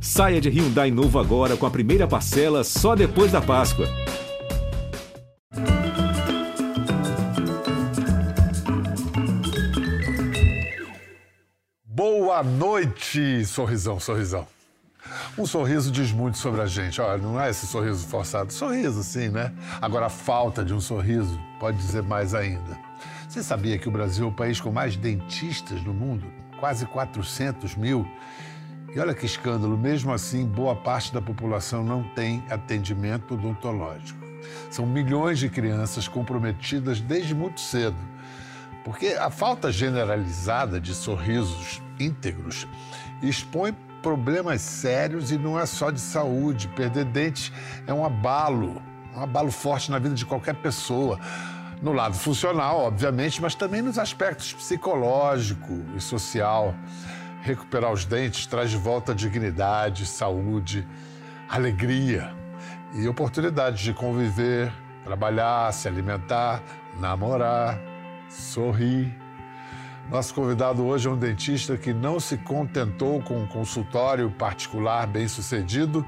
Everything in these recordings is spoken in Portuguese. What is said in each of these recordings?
Saia de Hyundai novo agora com a primeira parcela só depois da Páscoa. Boa noite, sorrisão, sorrisão. Um sorriso diz muito sobre a gente. Olha, não é esse sorriso forçado. Sorriso, sim, né? Agora, a falta de um sorriso pode dizer mais ainda. Você sabia que o Brasil é o país com mais dentistas no mundo? Quase 400 mil. E olha que escândalo, mesmo assim, boa parte da população não tem atendimento odontológico. São milhões de crianças comprometidas desde muito cedo. Porque a falta generalizada de sorrisos íntegros expõe problemas sérios e não é só de saúde. Perder dentes é um abalo, um abalo forte na vida de qualquer pessoa. No lado funcional, obviamente, mas também nos aspectos psicológico e social. Recuperar os dentes traz de volta dignidade, saúde, alegria e oportunidades de conviver, trabalhar, se alimentar, namorar, sorrir. Nosso convidado hoje é um dentista que não se contentou com um consultório particular bem sucedido.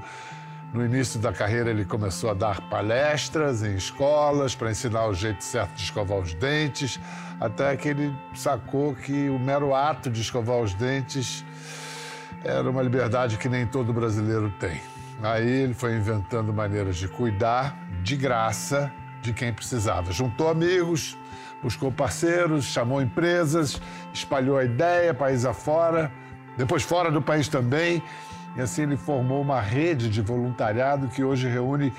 No início da carreira, ele começou a dar palestras em escolas para ensinar o jeito certo de escovar os dentes até que ele sacou que o mero ato de escovar os dentes era uma liberdade que nem todo brasileiro tem. Aí ele foi inventando maneiras de cuidar de graça de quem precisava. Juntou amigos, buscou parceiros, chamou empresas, espalhou a ideia país afora, depois fora do país também. E assim ele formou uma rede de voluntariado que hoje reúne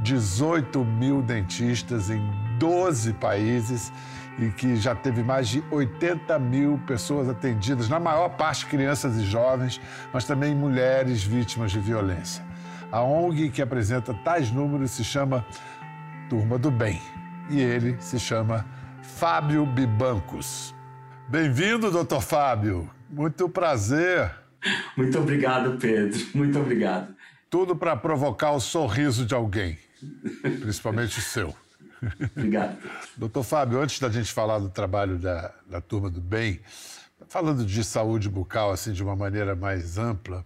18 mil dentistas em 12 países e que já teve mais de 80 mil pessoas atendidas, na maior parte crianças e jovens, mas também mulheres vítimas de violência. A ONG que apresenta tais números se chama Turma do Bem e ele se chama Fábio Bibancos. Bem-vindo, doutor Fábio. Muito prazer. Muito obrigado, Pedro. Muito obrigado. Tudo para provocar o sorriso de alguém, principalmente o seu. Obrigado. Doutor Fábio, antes da gente falar do trabalho da, da Turma do Bem, falando de saúde bucal assim de uma maneira mais ampla,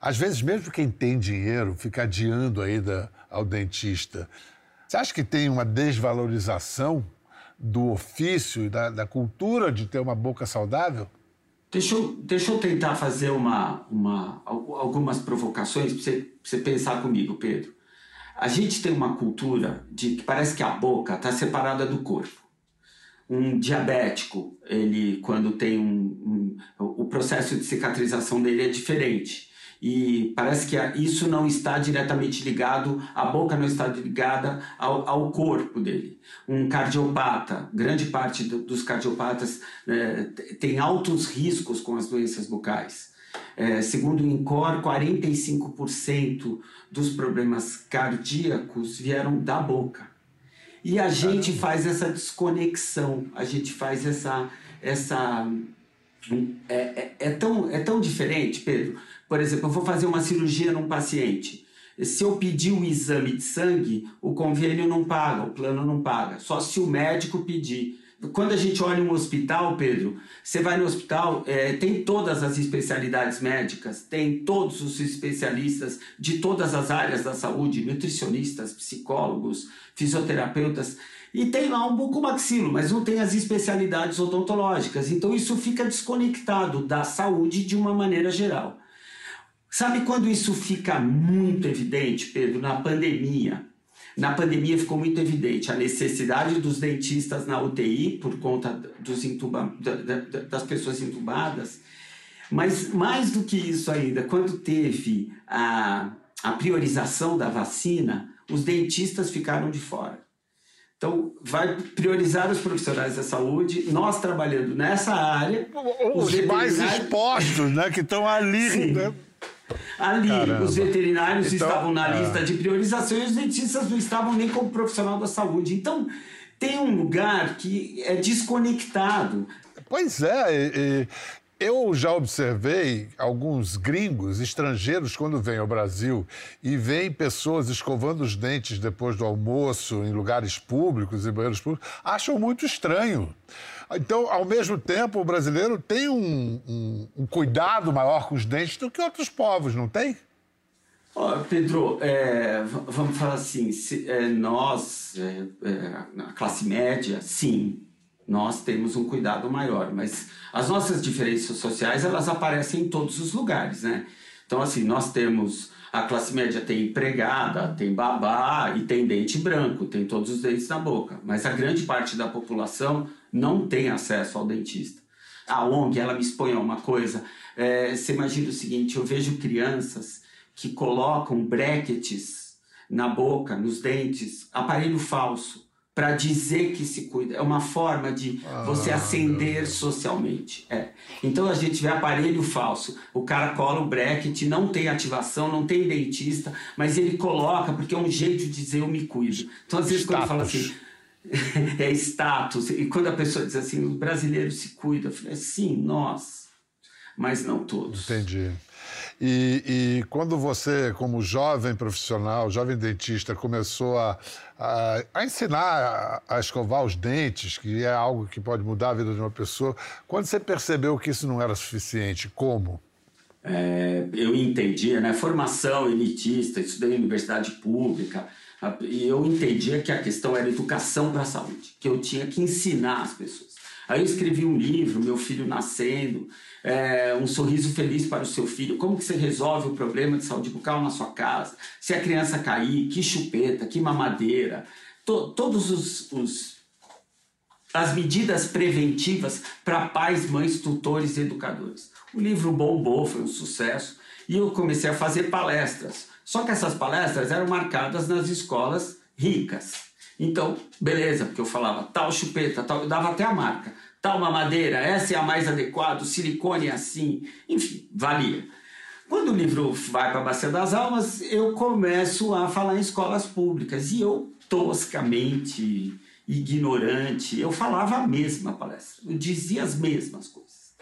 às vezes mesmo quem tem dinheiro fica adiando a ida ao dentista. Você acha que tem uma desvalorização do ofício e da, da cultura de ter uma boca saudável? Deixa eu, deixa eu tentar fazer uma, uma, algumas provocações para você, você pensar comigo, Pedro. A gente tem uma cultura de que parece que a boca está separada do corpo. Um diabético, ele quando tem um, um, o processo de cicatrização dele é diferente e parece que isso não está diretamente ligado, a boca não está ligada ao, ao corpo dele. Um cardiopata, grande parte do, dos cardiopatas é, tem altos riscos com as doenças bucais. É, segundo o INCOR, 45% dos problemas cardíacos vieram da boca. E a gente faz essa desconexão, a gente faz essa. essa é, é, é, tão, é tão diferente, Pedro. Por exemplo, eu vou fazer uma cirurgia num paciente. Se eu pedir um exame de sangue, o convênio não paga, o plano não paga. Só se o médico pedir. Quando a gente olha um hospital, Pedro, você vai no hospital, é, tem todas as especialidades médicas, tem todos os especialistas de todas as áreas da saúde, nutricionistas, psicólogos, fisioterapeutas, e tem lá um bucomaxilo, mas não tem as especialidades odontológicas. Então isso fica desconectado da saúde de uma maneira geral. Sabe quando isso fica muito evidente, Pedro? Na pandemia. Na pandemia ficou muito evidente a necessidade dos dentistas na UTI por conta dos intuba, das pessoas intubadas. Mas mais do que isso ainda, quando teve a, a priorização da vacina, os dentistas ficaram de fora. Então, vai priorizar os profissionais da saúde, nós trabalhando nessa área. Os, os mais expostos, né? Que estão ali. Sim. Né? Ali, Caramba. os veterinários então, estavam na é. lista de priorização e os dentistas não estavam nem como profissional da saúde. Então, tem um lugar que é desconectado. Pois é, e, eu já observei alguns gringos, estrangeiros, quando vêm ao Brasil e veem pessoas escovando os dentes depois do almoço em lugares públicos e banheiros públicos, acham muito estranho. Então, ao mesmo tempo, o brasileiro tem um, um, um cuidado maior com os dentes do que outros povos, não tem? Oh, Pedro, é, vamos falar assim, se, é, nós, é, é, a classe média, sim, nós temos um cuidado maior, mas as nossas diferenças sociais, elas aparecem em todos os lugares, né? Então, assim, nós temos, a classe média tem empregada, tem babá e tem dente branco, tem todos os dentes na boca, mas a grande parte da população não tem acesso ao dentista. A ONG, ela me expõe a uma coisa, é, você imagina o seguinte, eu vejo crianças que colocam brackets na boca, nos dentes, aparelho falso, para dizer que se cuida. É uma forma de ah, você ascender socialmente. É. Então a gente vê aparelho falso. O cara cola o bracket, não tem ativação, não tem dentista, mas ele coloca porque é um jeito de dizer eu me cuido. Então às vezes status. quando fala assim é status e quando a pessoa diz assim o brasileiro se cuida, eu falei sim, nós, mas não todos. Entendi. E, e, quando você, como jovem profissional, jovem dentista, começou a, a, a ensinar a, a, escovar os dentes, que é algo que pode mudar a vida de uma pessoa, quando você percebeu que isso não era suficiente, como? É, eu entendia, né? Formação elitista, estudei em universidade pública, e eu entendia que a questão era educação para a saúde, que eu tinha que ensinar as pessoas. Aí eu escrevi um livro, Meu Filho Nascendo, é, um sorriso feliz para o seu filho, como que você resolve o problema de saúde bucal na sua casa, se a criança cair, que chupeta, que mamadeira, to, todos os, os, as medidas preventivas para pais, mães, tutores e educadores. O livro bombou, foi um sucesso, e eu comecei a fazer palestras. Só que essas palestras eram marcadas nas escolas ricas. Então, beleza, porque eu falava tal chupeta, tal, eu dava até a marca tal mamadeira, essa é a mais adequada, silicone é assim, enfim, valia. Quando o livro vai para a Bacia das Almas, eu começo a falar em escolas públicas e eu, toscamente, ignorante, eu falava a mesma palestra, eu dizia as mesmas coisas.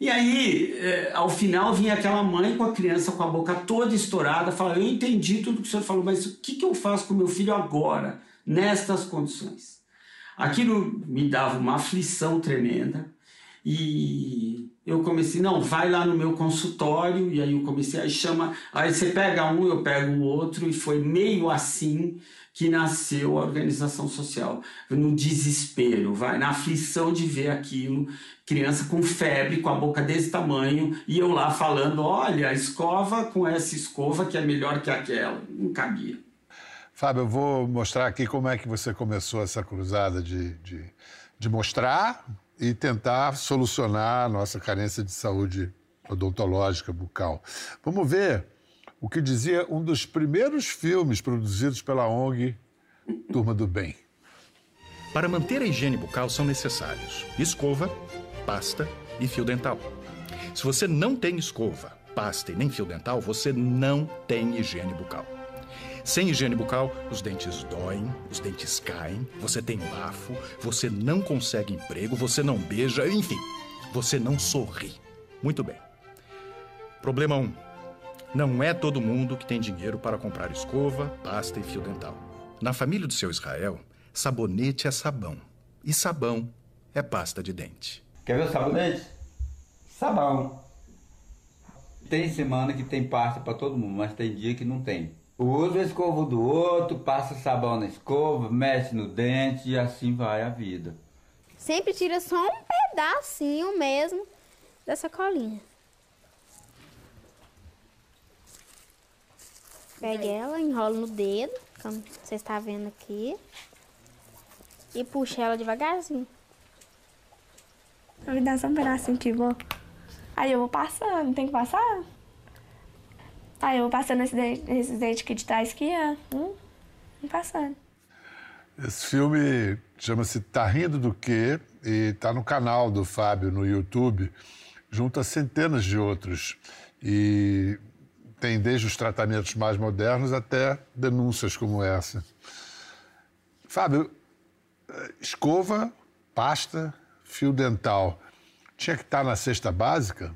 E aí, é, ao final, vinha aquela mãe com a criança com a boca toda estourada, falando: Eu entendi tudo que o senhor falou, mas o que, que eu faço com meu filho agora, nestas condições? Aquilo me dava uma aflição tremenda e eu comecei, não, vai lá no meu consultório, e aí eu comecei, aí chama, aí você pega um, eu pego o outro, e foi meio assim que nasceu a organização social, no desespero, vai, na aflição de ver aquilo, criança com febre, com a boca desse tamanho, e eu lá falando, olha, escova com essa escova que é melhor que aquela, não cabia. Fábio, eu vou mostrar aqui como é que você começou essa cruzada de, de, de mostrar e tentar solucionar a nossa carência de saúde odontológica bucal. Vamos ver o que dizia um dos primeiros filmes produzidos pela ONG Turma do Bem. Para manter a higiene bucal são necessários escova, pasta e fio dental. Se você não tem escova, pasta e nem fio dental, você não tem higiene bucal. Sem higiene bucal, os dentes doem, os dentes caem, você tem bafo, você não consegue emprego, você não beija, enfim, você não sorri. Muito bem. Problema 1. Um, não é todo mundo que tem dinheiro para comprar escova, pasta e fio dental. Na família do seu Israel, sabonete é sabão e sabão é pasta de dente. Quer ver o sabonete? Sabão. Tem semana que tem pasta para todo mundo, mas tem dia que não tem. Usa a escova do outro, passa sabão na escova, mexe no dente e assim vai a vida. Sempre tira só um pedacinho mesmo dessa colinha. Pega ela, enrola no dedo, como você está vendo aqui. E puxa ela devagarzinho. Me dá só um pedacinho aqui, vou. Aí eu vou passando, tem que passar? Aí eu vou passando esse dente, esse dente aqui de trás que é. Hum, passando. Esse filme chama-se Tá Rindo do Quê? E tá no canal do Fábio no YouTube, junto a centenas de outros. E tem desde os tratamentos mais modernos até denúncias como essa. Fábio, escova, pasta, fio dental. tinha que estar na cesta básica?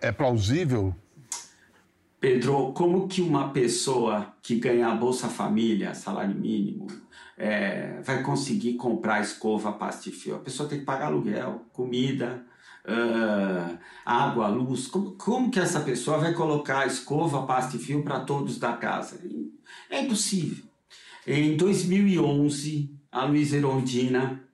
É plausível? Pedro, como que uma pessoa que ganha a Bolsa Família, salário mínimo, é, vai conseguir comprar escova, pasta e fio? A pessoa tem que pagar aluguel, comida, uh, água, luz. Como, como que essa pessoa vai colocar escova, pasta e fio para todos da casa? É impossível. Em 2011, a Luísa Erondina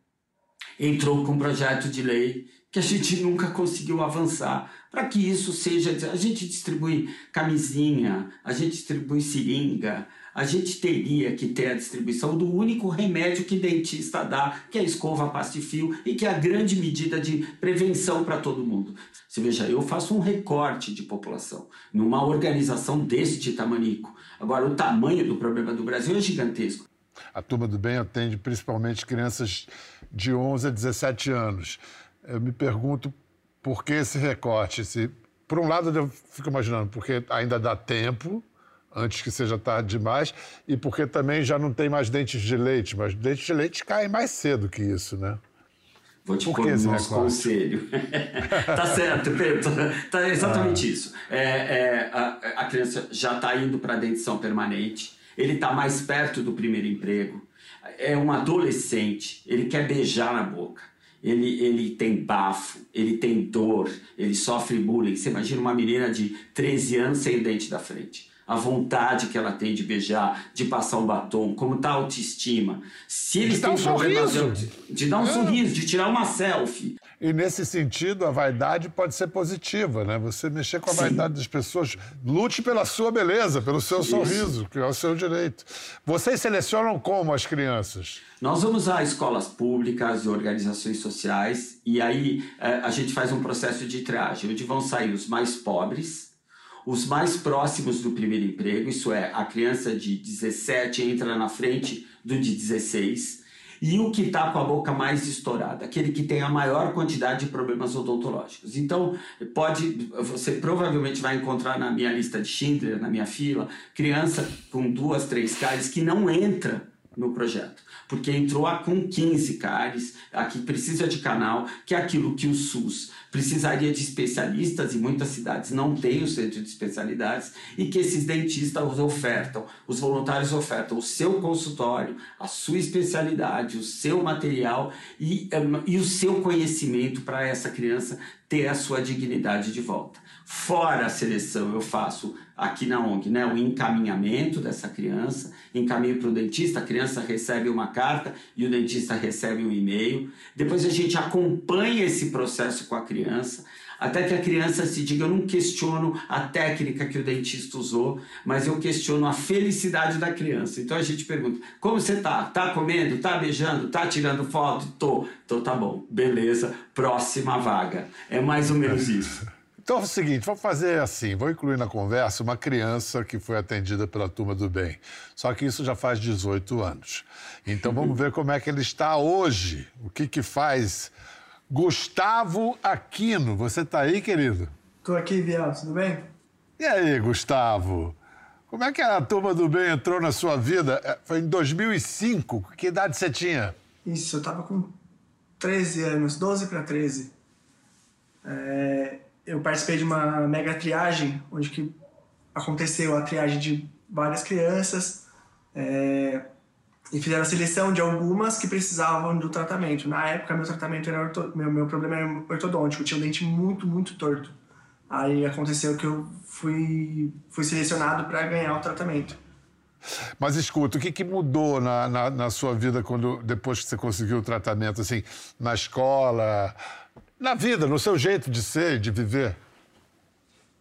entrou com um projeto de lei que a gente nunca conseguiu avançar. Para que isso seja. A gente distribui camisinha, a gente distribui seringa, a gente teria que ter a distribuição do único remédio que dentista dá, que é a escova pasta fio, e que é a grande medida de prevenção para todo mundo. Você veja, eu faço um recorte de população numa organização deste tamanico. Agora, o tamanho do problema do Brasil é gigantesco. A Turma do Bem atende principalmente crianças de 11 a 17 anos. Eu me pergunto por que esse recorte? Se, por um lado, eu fico imaginando, porque ainda dá tempo, antes que seja tarde demais, e porque também já não tem mais dentes de leite, mas dentes de leite caem mais cedo que isso, né? Vou te pôr no nosso conselho. tá certo, Pedro. Tá exatamente ah. isso. É, é, a, a, criança já está indo para a dentição permanente, ele está mais perto do primeiro emprego, é um adolescente, ele quer beijar na boca ele, ele tem bafo, ele tem dor, ele sofre bullying. Você imagina uma menina de 13 anos sem dente da frente. A vontade que ela tem de beijar, de passar um batom, como está a autoestima. Se eles de têm um sorriso. de, de dar um é. sorriso, de tirar uma selfie. E nesse sentido, a vaidade pode ser positiva, né? Você mexer com a Sim. vaidade das pessoas. Lute pela sua beleza, pelo seu Isso. sorriso, que é o seu direito. Vocês selecionam como as crianças? Nós vamos a escolas públicas e organizações sociais, e aí eh, a gente faz um processo de triagem, onde vão sair os mais pobres, os mais próximos do primeiro emprego, isso é, a criança de 17 entra na frente do de 16 e o que está com a boca mais estourada, aquele que tem a maior quantidade de problemas odontológicos. Então, pode, você provavelmente vai encontrar na minha lista de Schindler, na minha fila, criança com duas, três cáries que não entra no projeto porque entrou a com 15 cáries, aqui precisa de canal, que é aquilo que o SUS precisaria de especialistas e muitas cidades não têm o centro de especialidades e que esses dentistas ofertam, os voluntários ofertam o seu consultório, a sua especialidade, o seu material e, e o seu conhecimento para essa criança ter a sua dignidade de volta. Fora a seleção, eu faço aqui na ONG né, o encaminhamento dessa criança, encaminho para o dentista, a criança recebe uma carta e o dentista recebe um e-mail. Depois a gente acompanha esse processo com a criança, até que a criança se diga: eu não questiono a técnica que o dentista usou, mas eu questiono a felicidade da criança. Então a gente pergunta: como você tá? Tá comendo? Tá beijando? Tá tirando foto? Tô. Então tá bom, beleza, próxima vaga. É mais ou menos isso. Então é o seguinte, vamos fazer assim, vou incluir na conversa uma criança que foi atendida pela Turma do Bem. Só que isso já faz 18 anos. Então vamos ver como é que ele está hoje. O que que faz Gustavo Aquino. Você está aí, querido? Estou aqui, Biel, tudo bem? E aí, Gustavo? Como é que a Turma do Bem entrou na sua vida? É, foi em 2005. Que idade você tinha? Isso, eu estava com 13 anos, 12 para 13. É, eu participei de uma mega triagem, onde que aconteceu a triagem de várias crianças é, e fizeram a seleção de algumas que precisavam do tratamento. Na época, meu tratamento era orto, meu, meu problema era ortodôntico, tinha um dente muito, muito torto. Aí aconteceu que eu fui, fui selecionado para ganhar o tratamento. Mas escuta, o que, que mudou na, na, na, sua vida quando depois que você conseguiu o tratamento, assim, na escola, na vida, no seu jeito de ser, de viver?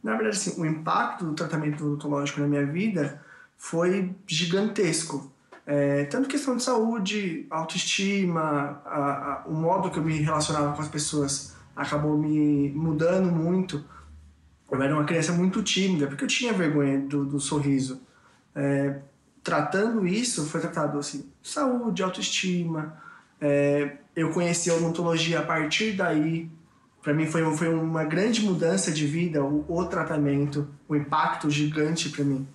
Na verdade, assim, o impacto do tratamento odontológico na minha vida foi gigantesco. É, tanto questão de saúde, autoestima, a, a, o modo que eu me relacionava com as pessoas acabou me mudando muito. Eu era uma criança muito tímida, porque eu tinha vergonha do, do sorriso. É, tratando isso, foi tratado assim, saúde, autoestima, é, eu conheci a odontologia a partir daí. Para mim foi, foi uma grande mudança de vida, o, o tratamento, o impacto gigante para mim.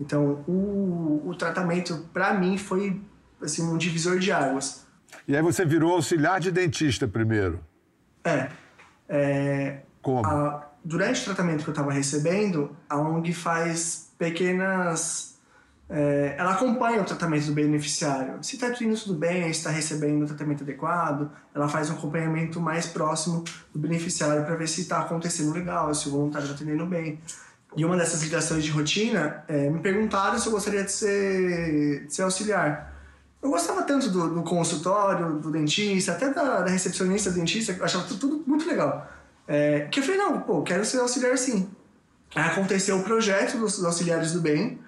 Então, o, o tratamento para mim foi assim um divisor de águas. E aí você virou auxiliar de dentista primeiro? É. É, Como? a- durante o tratamento que eu estava recebendo, a ONG faz pequenas. É, ela acompanha o tratamento do beneficiário. Se está indo tudo bem, está recebendo o tratamento adequado, ela faz um acompanhamento mais próximo do beneficiário para ver se está acontecendo legal, se o voluntário está atendendo bem. E uma dessas ligações de rotina, é, me perguntaram se eu gostaria de ser, de ser auxiliar. Eu gostava tanto do, do consultório, do dentista, até da, da recepcionista do dentista, eu achava tudo, tudo muito legal. É, que eu falei, não, pô, quero ser auxiliar sim. Aí aconteceu o projeto dos auxiliares do bem.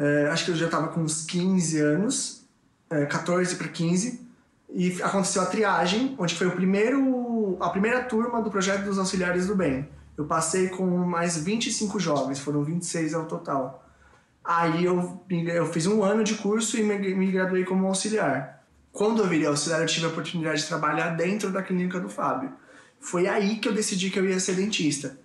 É, acho que eu já estava com uns 15 anos, é, 14 para 15. E aconteceu a triagem, onde foi o primeiro, a primeira turma do projeto dos auxiliares do bem. Eu passei com mais 25 jovens, foram 26 ao total. Aí eu, eu fiz um ano de curso e me, me graduei como auxiliar. Quando eu virei auxiliar, eu tive a oportunidade de trabalhar dentro da clínica do Fábio. Foi aí que eu decidi que eu ia ser dentista.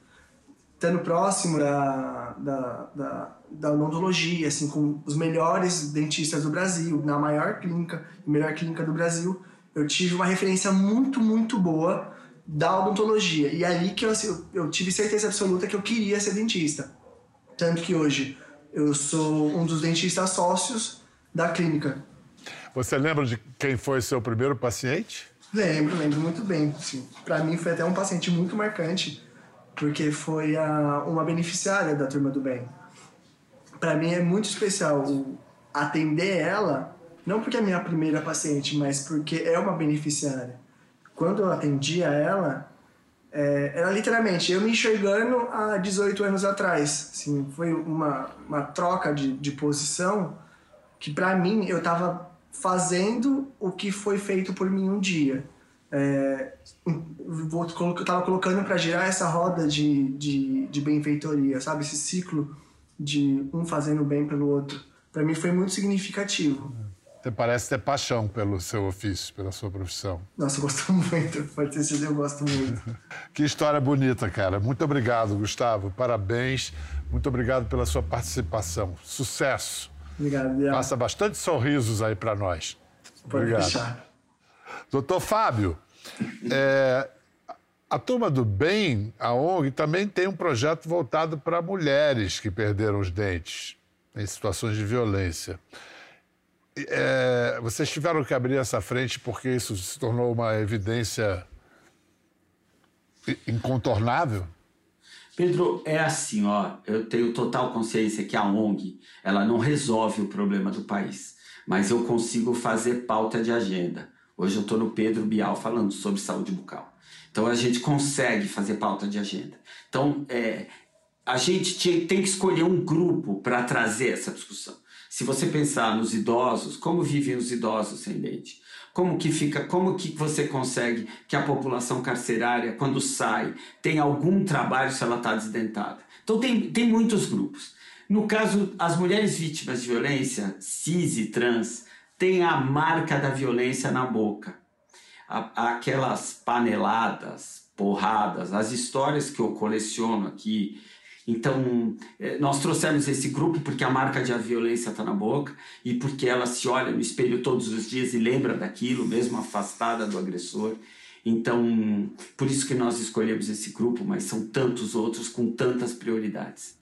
Estando próximo da, da, da, da odontologia, assim, com os melhores dentistas do Brasil, na maior clínica, melhor clínica do Brasil, eu tive uma referência muito, muito boa da odontologia. E é aí que eu, assim, eu, eu tive certeza absoluta que eu queria ser dentista. Tanto que hoje eu sou um dos dentistas sócios da clínica. Você lembra de quem foi seu primeiro paciente? Lembro, lembro muito bem. Assim, para mim foi até um paciente muito marcante, porque foi a, uma beneficiária da Turma do Bem. Para mim é muito especial atender ela, não porque é minha primeira paciente, mas porque é uma beneficiária. Quando eu atendia ela, é, era literalmente eu me enxergando há 18 anos atrás. Assim, foi uma, uma troca de, de posição que para mim eu estava fazendo o que foi feito por mim um dia. É, vou, tava colocando para girar essa roda de, de, de benfeitoria, sabe? Esse ciclo de um fazendo bem pelo outro. Para mim foi muito significativo. Você parece ter paixão pelo seu ofício, pela sua profissão. Nossa, eu gosto muito. Pode ter sido, eu gosto muito. Que história bonita, cara. Muito obrigado, Gustavo. Parabéns. Muito obrigado pela sua participação. Sucesso. Obrigado, Biel. Passa bastante sorrisos aí para nós. Pode Obrigado. deixar. Doutor Fábio, é, a Turma do Bem, a ONG, também tem um projeto voltado para mulheres que perderam os dentes em situações de violência. É, vocês tiveram que abrir essa frente porque isso se tornou uma evidência incontornável? Pedro, é assim, ó, eu tenho total consciência que a ONG, ela não resolve o problema do país, mas eu consigo fazer pauta de agenda. Hoje eu estou no Pedro Bial falando sobre saúde bucal. Então a gente consegue fazer pauta de agenda. Então, é, a gente tinha- tem que escolher um grupo para trazer essa discussão. Se você pensar nos idosos, como vivem os idosos sem dente? Como que fica, como que você consegue que a população carcerária, quando sai, tenha algum trabalho se ela está desdentada? Então tem, tem muitos grupos. No caso, as mulheres vítimas de violência, cis e trans, têm a marca da violência na boca aquelas paneladas, porradas, as histórias que eu coleciono aqui. Então, eh, nós trouxemos esse grupo porque a marca de a violência está na boca e porque ela se olha no espelho todos os dias e lembra daquilo, mesmo afastada do agressor. Então, por isso que nós escolhemos esse grupo, mas são tantos outros com tantas prioridades.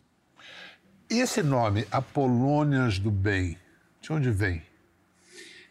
E esse nome, Apolônias do Bem, de onde vem?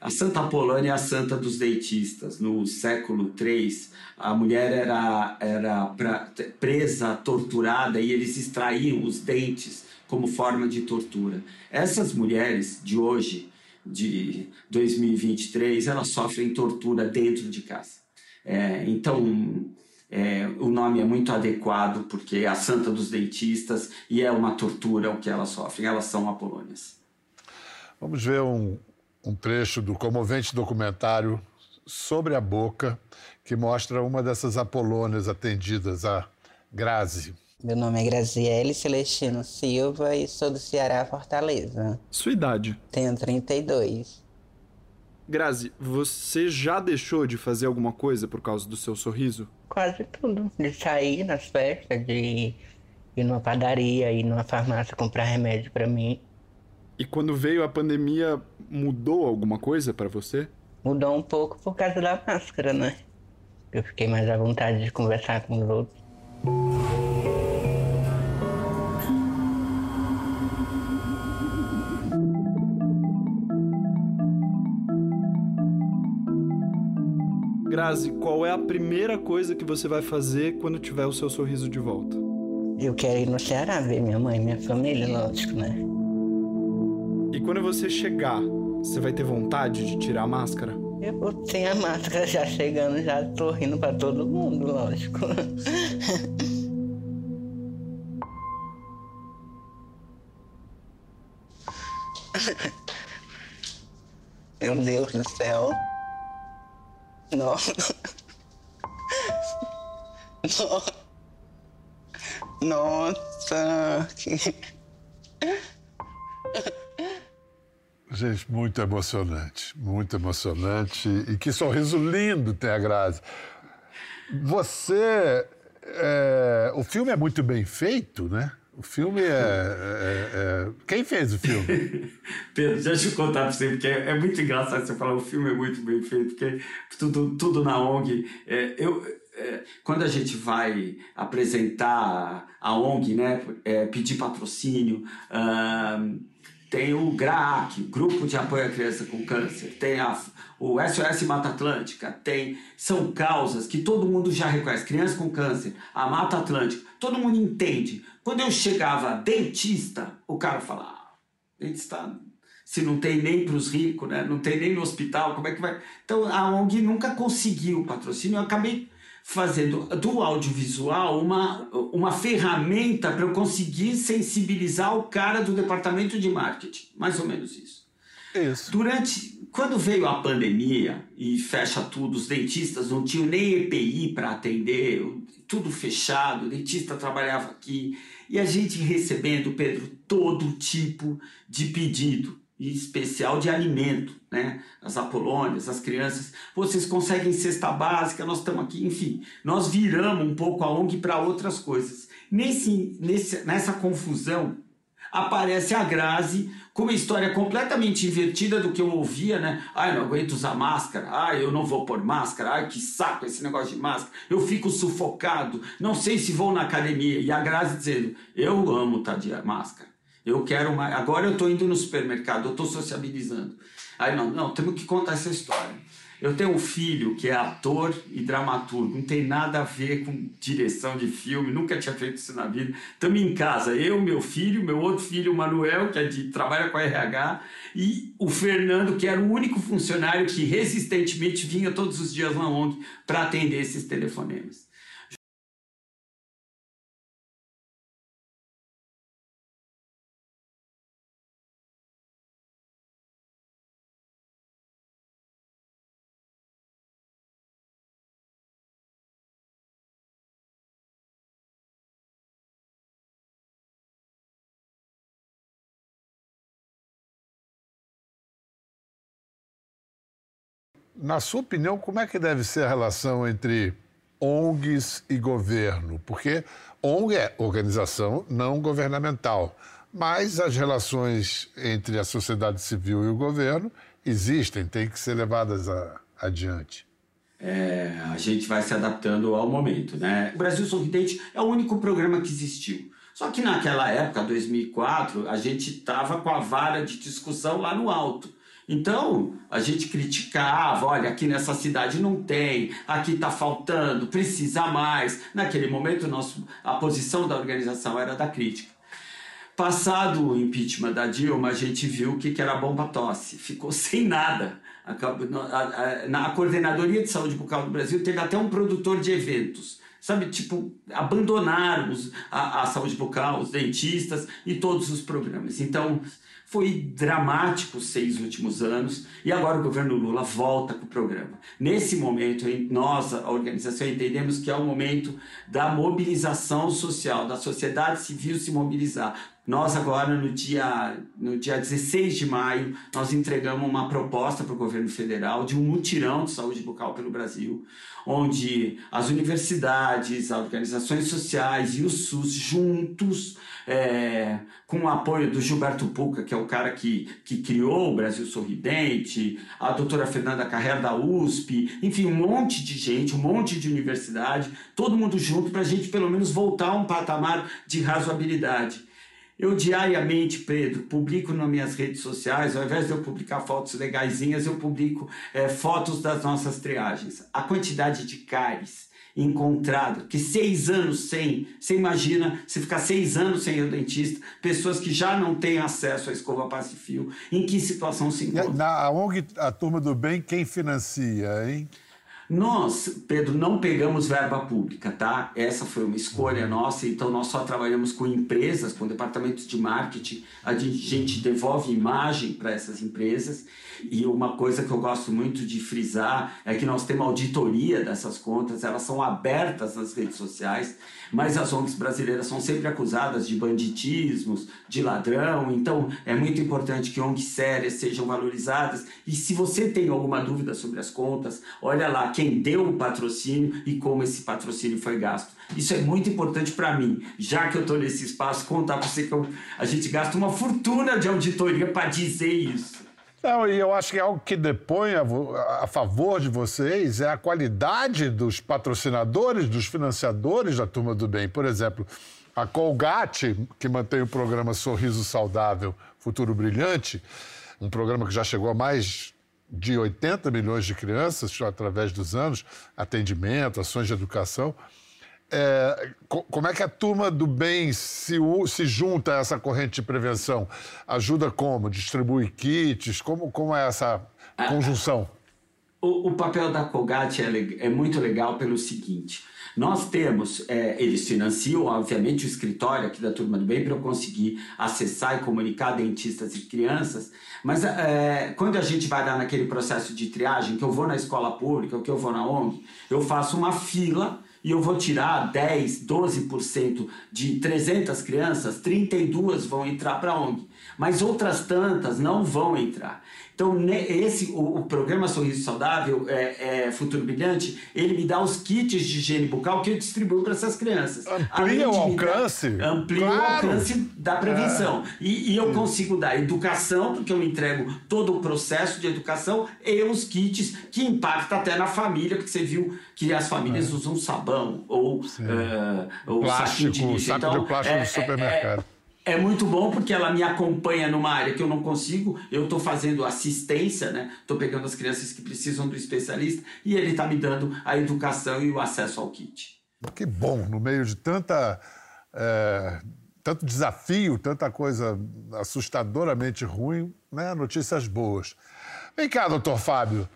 A Santa Apolônia é a santa dos dentistas. No século III, a mulher era, era pra- presa, torturada e eles extraíam os dentes como forma de tortura. Essas mulheres de hoje, de 2023, elas sofrem tortura dentro de casa. É, então, é, o nome é muito adequado porque é a santa dos dentistas e é uma tortura o que elas sofrem. Elas são apolônias. Vamos ver um, um trecho do comovente documentário Sobre a Boca, que mostra uma dessas Apolônias atendidas, a Grazi. Meu nome é Graziele Celestino Silva e sou do Ceará, Fortaleza. Sua idade? Tenho 32. Grazi, você já deixou de fazer alguma coisa por causa do seu sorriso? Quase tudo. De sair nas festas, de ir numa padaria, ir numa farmácia comprar remédio pra mim. E quando veio a pandemia, mudou alguma coisa pra você? Mudou um pouco por causa da máscara, né? Eu fiquei mais à vontade de conversar com os outros. Grazi, qual é a primeira coisa que você vai fazer quando tiver o seu sorriso de volta? Eu quero ir no Ceará ver minha mãe, minha família, lógico, né? Quando você chegar, você vai ter vontade de tirar a máscara? Eu sem a máscara já chegando, já tô rindo pra todo mundo, lógico. Meu Deus do céu. Nossa. Nossa. Gente, muito emocionante, muito emocionante. E que sorriso lindo tem a Grazi. Você. é, o filme é muito bem feito, né? O filme é, é- é- Quem fez o filme? Pedro, deixa eu contar pra você, porque é, é muito engraçado você falar o filme é muito bem feito, porque tudo, tudo na ONG. é, eu, é, quando a gente vai apresentar a ONG, né, é, pedir patrocínio, ahn, tem o GRAAC, Grupo de Apoio à Criança com Câncer, tem a, o SOS Mata Atlântica, tem, são causas que todo mundo já reconhece, criança com câncer, a Mata Atlântica, todo mundo entende. Quando eu chegava dentista, o cara falava, ah, dentista se não tem nem para os ricos, né? não tem nem no hospital, como é que vai? Então a ONG nunca conseguiu patrocínio, eu acabei fazendo do audiovisual uma, uma ferramenta para eu conseguir sensibilizar o cara do departamento de marketing, mais ou menos isso. Isso. Durante, quando veio a pandemia e fecha tudo, os dentistas não tinham nem EPI para atender, tudo fechado, o dentista trabalhava aqui e a gente recebendo, Pedro, todo tipo de pedido, especial de alimento, né? As apolônias, as crianças, vocês conseguem cesta básica, nós estamos aqui, enfim, nós viramos um pouco a ONG para outras coisas. Nesse, nesse, nessa confusão, aparece a Grazi com uma história completamente invertida do que eu ouvia, né? Ai, não aguento usar máscara. Ai, eu não vou pôr máscara. Ai, que saco esse negócio de máscara. Eu fico sufocado. Não sei se vou na academia. E a Grazi dizendo: Eu amo estar de máscara. Eu quero mais. Agora eu estou indo no supermercado, eu estou sociabilizando. Aí, não, não, temos que contar essa história. Eu tenho um filho que é ator e dramaturgo, não tem nada a ver com direção de filme, nunca tinha feito isso na vida. Estamos em casa, eu, meu filho, meu outro filho, o Manuel, que é de, trabalha com RH, e o Fernando, que era o único funcionário que resistentemente vinha todos os dias na ONG para atender esses telefonemas. Na sua opinião, como é que deve ser a relação entre ONGs e governo? Porque ONG é organização não governamental, mas as relações entre a sociedade civil e o governo existem, têm que ser levadas a- adiante. É, a gente vai se adaptando ao momento, né? O Brasil Sorridente é o único programa que existiu. Só que naquela época, 2004, a gente estava com a vara de discussão lá no alto. Então, a gente criticava, olha, aqui nessa cidade não tem, aqui está faltando, precisa mais. Naquele momento, nosso, a posição da organização era da crítica. Passado o impeachment da Dilma, a gente viu o que, que era bomba tosse. Ficou sem nada. No- a- a- Na Coordenadoria de Saúde Bucal do Brasil teve até um produtor de eventos. Sabe, tipo, abandonaram os- a, a saúde bucal, os dentistas e todos os programas. Então, foi dramático os seis últimos anos e agora o governo Lula volta com o programa. Nesse momento, nós, a organização, entendemos que é o momento da mobilização social, da sociedade civil se mobilizar. Nós agora, no dia, no dia 16 de maio, nós entregamos uma proposta para o governo federal de um mutirão de saúde bucal pelo Brasil, onde as universidades, as organizações sociais e o SUS juntos, é, com o apoio do Gilberto Puca, que é o cara que, que criou o Brasil Sorridente, a doutora Fernanda Carreira da USP, enfim, um monte de gente, um monte de universidade, todo mundo junto para a gente pelo menos voltar a um patamar de razoabilidade. Eu diariamente, Pedro, publico nas minhas redes sociais, ao invés de eu publicar fotos legaisinhas, eu publico é, fotos das nossas triagens. A quantidade de cáries encontrado, que seis anos sem, você imagina se ficar seis anos sem ir ao dentista, pessoas que já não têm acesso à escova passe-fio, em que situação se encontram? Na ONG, a Turma do Bem, quem financia, hein? Nós, Pedro, não pegamos verba pública, tá? Essa foi uma escolha nossa, então nós só trabalhamos com empresas, com departamentos de marketing, a gente devolve imagem para essas empresas. E uma coisa que eu gosto muito de frisar é que nós temos auditoria dessas contas, elas são abertas nas redes sociais, mas as ONGs brasileiras são sempre acusadas de banditismos, de ladrão, então é muito importante que ONGs sérias sejam valorizadas. E se você tem alguma dúvida sobre as contas, olha lá quem deu o patrocínio e como esse patrocínio foi gasto. Isso é muito importante para mim, já que eu estou nesse espaço, contar para você que eu, a gente gasta uma fortuna de auditoria para dizer isso. Não, e eu acho que algo que depõe a, a, favor de vocês é a qualidade dos patrocinadores, dos financiadores da Turma do Bem. Por exemplo, a Colgate, que mantém o programa Sorriso Saudável, Futuro Brilhante, um programa que já chegou a mais de 80 milhões de crianças através dos anos, atendimento, ações de educação. É, como é que a turma do bem se, se junta a essa corrente de prevenção? Ajuda como? Distribui kits? Como, como é essa conjunção? O, o papel da Colgate é, é, muito legal pelo seguinte: nós temos, é, eles financiam, obviamente, o escritório aqui da Turma do Bem para eu conseguir acessar e comunicar dentistas e crianças, mas é, quando a gente vai dar naquele processo de triagem, que eu vou na escola pública, ou que eu vou na ONG, eu faço uma fila e eu vou tirar 10, 12% de 300 crianças, 32 vão entrar para a ONG, mas outras tantas não vão entrar. Então, esse, o, o programa Sorriso Saudável, é, é, Futuro Brilhante, ele me dá os kits de higiene bucal que eu distribuo para essas crianças. Amplia o alcance. Dar, amplia claro. o alcance da prevenção. É. E, e, eu consigo dar educação, porque eu entrego todo o processo de educação e os kits que impactam até na família, porque você viu que as famílias é. usam sabão ou, uh, ou plástico, saco de lixo. Saco então, de plástico no é, é, supermercado é muito bom porque ela me acompanha numa área que eu não consigo. Eu estou fazendo assistência, né? Estou pegando as crianças que precisam do especialista e ele está me dando a educação e o acesso ao kit. Que bom, no meio de tanta. É, tanto desafio, tanta coisa assustadoramente ruim, né? Notícias boas. Vem cá, doutor Fábio.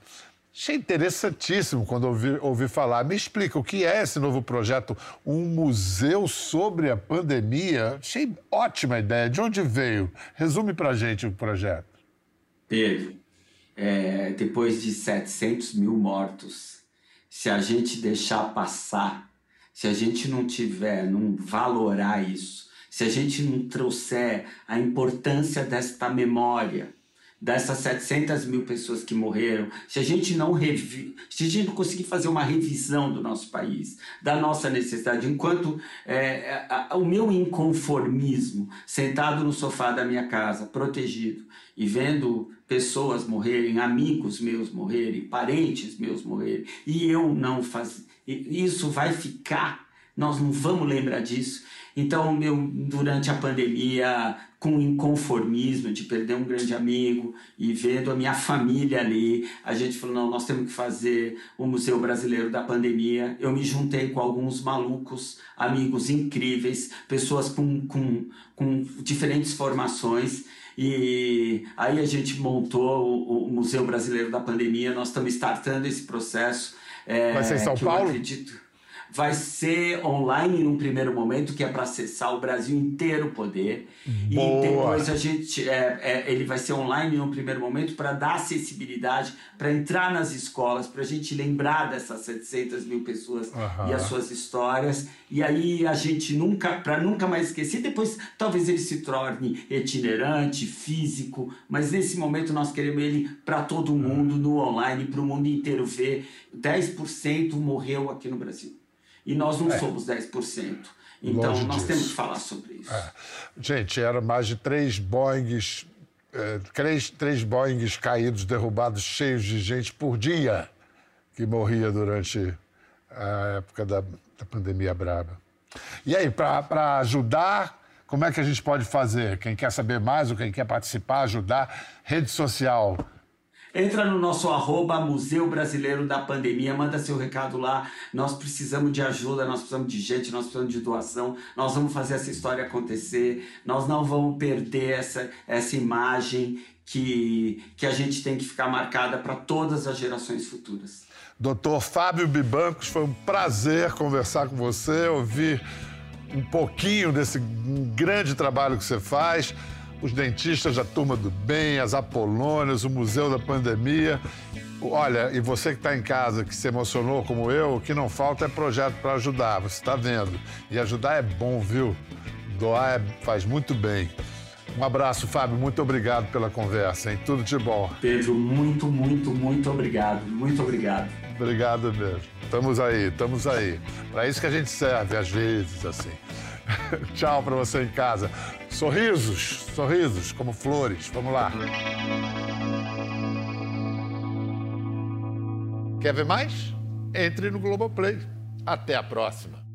Achei interessantíssimo quando ouvi, ouvi falar. Me explica o que é esse novo projeto, um museu sobre a pandemia. Achei ótima ideia. De onde veio? Resume para gente o projeto. Pedro, é, depois de 700 mil mortos, se a gente deixar passar, se a gente não tiver, não valorar isso, se a gente não trouxer a importância desta memória, dessas 700 mil pessoas que morreram, se a gente não revi, se a gente conseguir fazer uma revisão do nosso país, da nossa necessidade, enquanto é, a, o meu inconformismo, sentado no sofá da minha casa, protegido, e vendo pessoas morrerem, amigos meus morrerem, parentes meus morrerem, e eu não fazer, isso vai ficar, nós não vamos lembrar disso. Então, meu, durante a pandemia, com inconformismo de perder um grande amigo e vendo a minha família ali, a gente falou: não, nós temos que fazer o Museu Brasileiro da Pandemia. Eu me juntei com alguns malucos, amigos incríveis, pessoas com, com, com diferentes formações. E aí a gente montou o, o Museu Brasileiro da Pandemia. Nós estamos startando esse processo. É, Vai ser em São Paulo? acredito vai ser online num primeiro momento, que é para acessar o Brasil inteiro poder. Boa. E depois a gente. É, é, ele vai ser online num primeiro momento para dar acessibilidade, para entrar nas escolas, para a gente lembrar dessas 700 mil pessoas Aham. e as suas histórias. E aí a gente nunca, para nunca mais esquecer, depois talvez ele se torne itinerante, físico, mas nesse momento nós queremos ele para todo mundo, no online, para o mundo inteiro ver. 10% morreu aqui no Brasil. E nós não É. somos 10%. Então Longe nós disso. temos que falar sobre isso. É. Gente, eram mais de três Boeings, eh, três, três Boeings caídos, derrubados, cheios de gente por dia que morria durante a época da, da pandemia braba. E aí, para ajudar, como é que a gente pode fazer? Quem quer saber mais ou quem quer participar, ajudar, rede social. Entra no nosso arroba Museu Brasileiro da Pandemia, manda seu recado lá. Nós precisamos de ajuda, nós precisamos de gente, nós precisamos de doação. Nós vamos fazer essa história acontecer. Nós não vamos perder essa, essa imagem que, que a gente tem que ficar marcada para todas as gerações futuras. Doutor Fábio Bibancos, foi um prazer conversar com você, ouvir um pouquinho desse grande trabalho que você faz. Os dentistas da Turma do Bem, as Apolônias, o Museu da Pandemia. Olha, e você que está em casa, que se emocionou como eu, o que não falta é projeto para ajudar, você está vendo. E ajudar é bom, viu? Doar é- faz muito bem. Um abraço, Fábio, muito obrigado pela conversa, hein? Tudo de bom. Pedro, muito, muito, muito obrigado. Muito obrigado. Obrigado mesmo. Estamos aí, estamos aí. Para isso que a gente serve, às vezes, assim. Tchau para você em casa. Sorrisos, sorrisos, como flores. Vamos lá. Quer ver mais? Entre no Globoplay. Até a próxima.